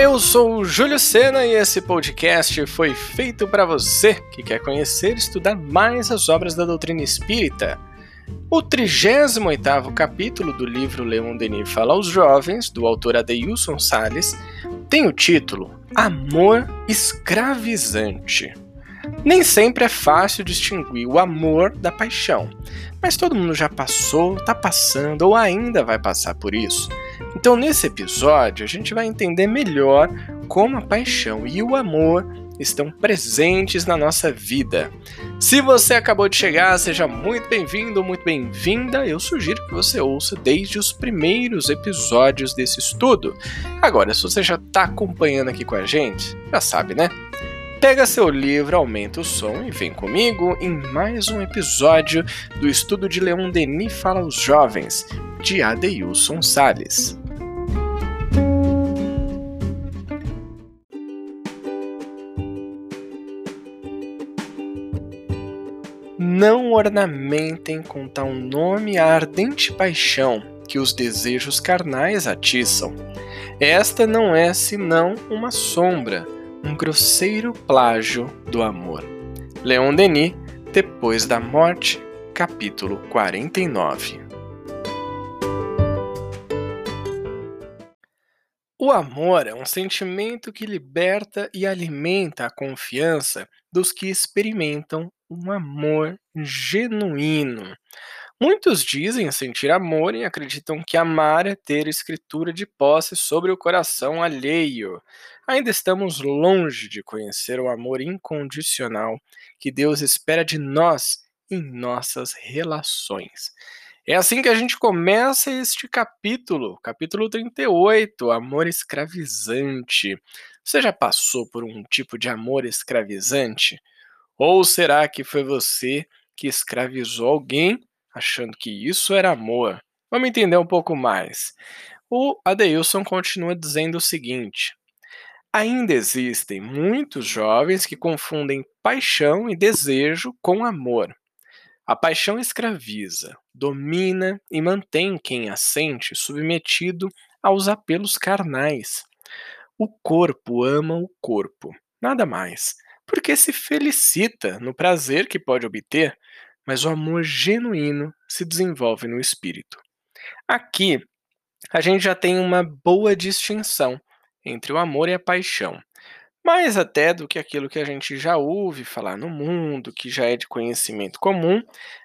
Eu sou o Júlio Sena e esse podcast foi feito para você que quer conhecer e estudar mais as obras da doutrina espírita. O 38º capítulo do livro Leon Denis Fala aos Jovens, do autor Adeilson Sales, tem o título Amor Escravizante. Nem sempre é fácil distinguir o amor da paixão, mas todo mundo já passou, está passando ou ainda vai passar por isso. Então, nesse episódio, a gente vai entender melhor como a paixão e o amor estão presentes na nossa vida. Se você acabou de chegar, seja muito bem-vindo, muito bem-vinda. Eu sugiro que você ouça desde os primeiros episódios desse estudo. Agora, se você já está acompanhando aqui com a gente, já sabe, né? Pega seu livro, aumenta o som e vem comigo em mais um episódio do estudo de Leon Denis Fala aos Jovens, de Adeilson Sales. Ornamentem com tal nome a ardente paixão que os desejos carnais atiçam. Esta não é senão uma sombra um grosseiro plágio do amor. Leon Denis, Depois da Morte, capítulo 49. O amor é um sentimento que liberta e alimenta a confiança dos que experimentam um amor genuíno. Muitos dizem sentir amor e acreditam que amar é ter escritura de posse sobre o coração alheio. Ainda estamos longe de conhecer o amor incondicional que Deus espera de nós em nossas relações. É assim que a gente começa este capítulo, capítulo 38, amor escravizante. Você já passou por um tipo de amor escravizante? Ou será que foi você que escravizou alguém achando que isso era amor. Vamos entender um pouco mais. O Adeilson continua dizendo o seguinte: Ainda existem muitos jovens que confundem paixão e desejo com amor. A paixão escraviza, domina e mantém quem a sente submetido aos apelos carnais. O corpo ama o corpo, nada mais, porque se felicita no prazer que pode obter, mas o amor genuíno se desenvolve no espírito. Aqui, a gente já tem uma boa distinção entre o amor e a paixão, mais até do que aquilo que a gente já ouve falar no mundo, que já é de conhecimento comum,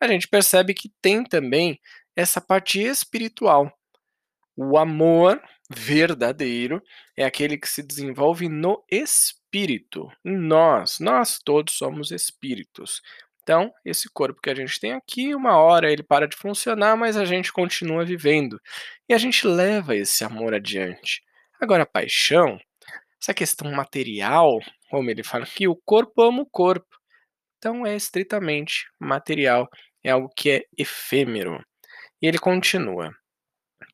a gente percebe que tem também essa parte espiritual. O amor verdadeiro é aquele que se desenvolve no espírito, em nós. Nós todos somos espíritos. Então, esse corpo que a gente tem aqui, uma hora ele para de funcionar, mas a gente continua vivendo. E a gente leva esse amor adiante. Agora, a paixão, essa questão material, como ele fala aqui, o corpo ama o corpo. Então, é estritamente material, é algo que é efêmero. E ele continua.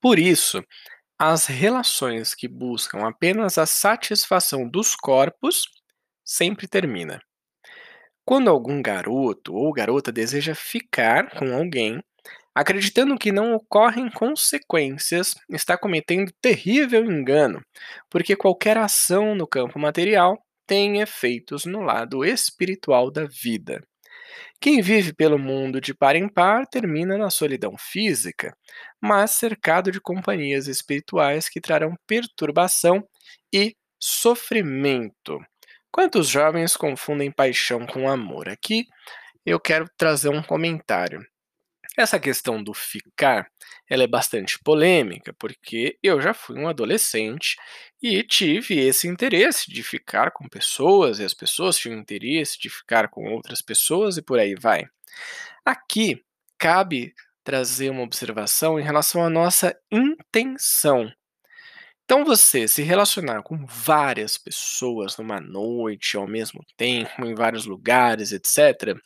Por isso, as relações que buscam apenas a satisfação dos corpos sempre termina. Quando algum garoto ou garota deseja ficar com alguém, acreditando que não ocorrem consequências, está cometendo terrível engano, porque qualquer ação no campo material tem efeitos no lado espiritual da vida. Quem vive pelo mundo de par em par termina na solidão física, mas cercado de companhias espirituais que trarão perturbação e sofrimento. Quantos jovens confundem paixão com amor? Aqui eu quero trazer um comentário. Essa questão do ficar, ela é bastante polêmica, porque eu já fui um adolescente e tive esse interesse de ficar com pessoas, e as pessoas tinham interesse de ficar com outras pessoas e por aí vai. Aqui cabe trazer uma observação em relação à nossa intenção. Então, você se relacionar com várias pessoas numa noite ao mesmo tempo, em vários lugares, etc.,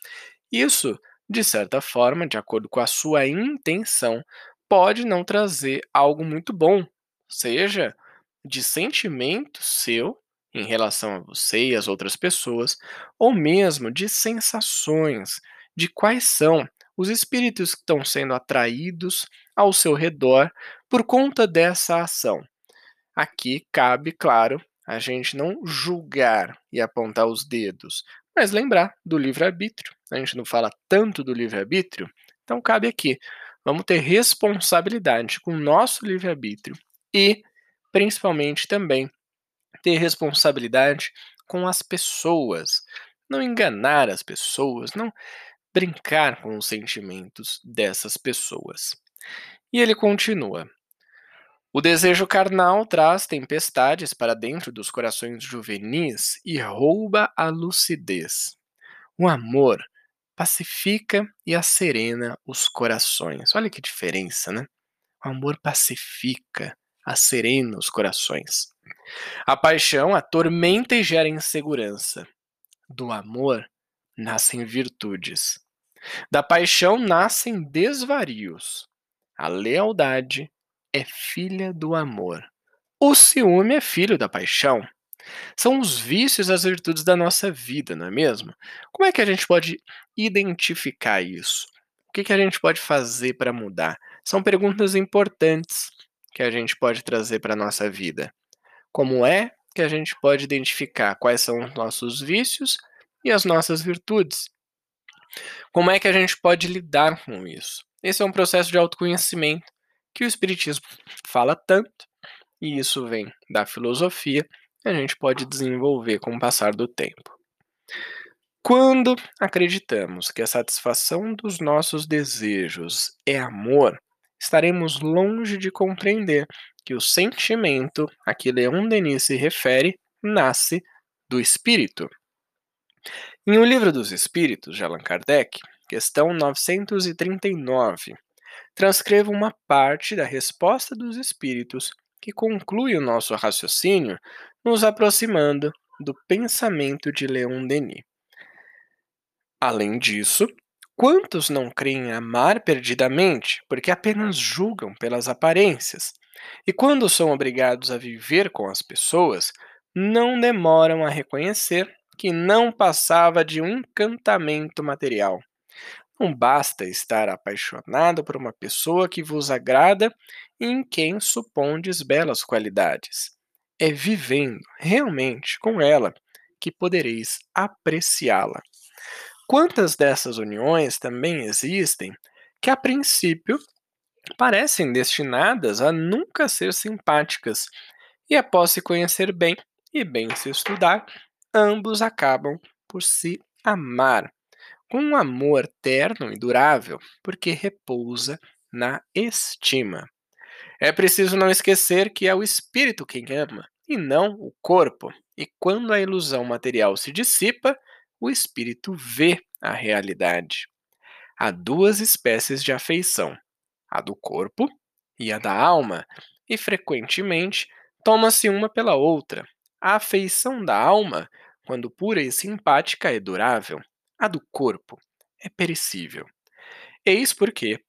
isso, de certa forma, de acordo com a sua intenção, pode não trazer algo muito bom, seja de sentimento seu em relação a você e as outras pessoas, ou mesmo de sensações, de quais são os espíritos que estão sendo atraídos ao seu redor por conta dessa ação. Aqui cabe, claro, a gente não julgar e apontar os dedos, mas lembrar do livre-arbítrio. A gente não fala tanto do livre-arbítrio, então cabe aqui. Vamos ter responsabilidade com o nosso livre-arbítrio e, principalmente, também ter responsabilidade com as pessoas. Não enganar as pessoas, não brincar com os sentimentos dessas pessoas. E ele continua: o desejo carnal traz tempestades para dentro dos corações juvenis e rouba a lucidez. O amor pacifica e acerena os corações. Olha que diferença, né? O amor pacifica, acerena os corações. A paixão atormenta e gera insegurança. Do amor nascem virtudes. Da paixão nascem desvarios. A lealdade é filha do amor. O ciúme é filho da paixão. São os vícios as virtudes da nossa vida, não é mesmo? Como é que a gente pode identificar isso? O que, que a gente pode fazer para mudar? São perguntas importantes que a gente pode trazer para a nossa vida. Como é que a gente pode identificar quais são os nossos vícios e as nossas virtudes? Como é que a gente pode lidar com isso? Esse é um processo de autoconhecimento que o Espiritismo fala tanto, e isso vem da filosofia, a gente pode desenvolver com o passar do tempo. Quando acreditamos que a satisfação dos nossos desejos é amor, estaremos longe de compreender que o sentimento a que Leon Denis se refere nasce do espírito. Em O Livro dos Espíritos, de Allan Kardec, questão 939, transcrevo uma parte da resposta dos espíritos que conclui o nosso raciocínio, nos aproximando do pensamento de Leon Denis. Além disso, quantos não creem amar perdidamente porque apenas julgam pelas aparências? E quando são obrigados a viver com as pessoas, não demoram a reconhecer que não passava de um encantamento material, não basta estar apaixonado por uma pessoa que vos agrada e em quem supondes belas qualidades. É vivendo realmente com ela que podereis apreciá-la. Quantas dessas uniões também existem que, a princípio, parecem destinadas a nunca ser simpáticas, e após se conhecer bem e bem se estudar, ambos acabam por se amar com um amor terno e durável, porque repousa na estima. É preciso não esquecer que é o espírito quem ama, e não o corpo. E quando a ilusão material se dissipa, o espírito vê a realidade. Há duas espécies de afeição, a do corpo e a da alma, e frequentemente toma-se uma pela outra. A afeição da alma, quando pura e simpática, é durável, a do corpo é perecível. Eis porque,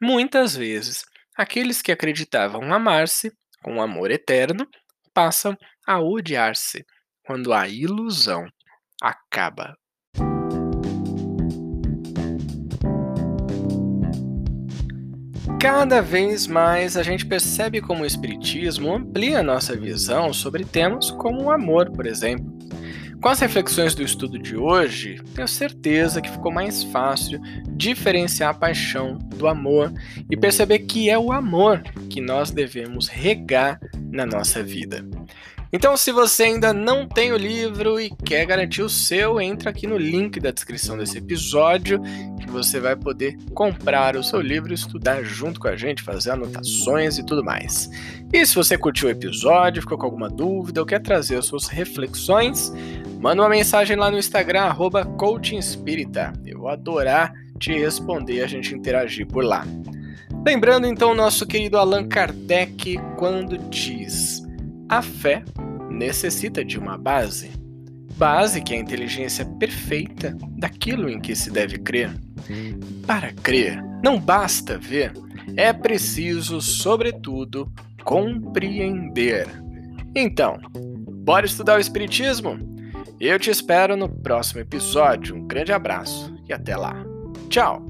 muitas vezes, aqueles que acreditavam amar-se com amor eterno passam a odiar-se quando a ilusão acaba. Cada vez mais a gente percebe como o Espiritismo amplia nossa visão sobre temas como o amor, por exemplo. Com as reflexões do estudo de hoje, tenho certeza que ficou mais fácil diferenciar a paixão do amor e perceber que é o amor que nós devemos regar na nossa vida. Então, se você ainda não tem o livro e quer garantir o seu, entra aqui no link da descrição desse episódio que você vai poder comprar o seu livro estudar junto com a gente, fazer anotações e tudo mais. E se você curtiu o episódio, ficou com alguma dúvida ou quer trazer as suas reflexões, manda uma mensagem lá no Instagram, arroba Eu vou adorar te responder a gente interagir por lá. Lembrando então nosso querido Allan Kardec quando diz a fé necessita de uma base. Base que é a inteligência perfeita daquilo em que se deve crer. Para crer, não basta ver, é preciso, sobretudo, compreender. Então, bora estudar o Espiritismo? Eu te espero no próximo episódio. Um grande abraço e até lá. Tchau!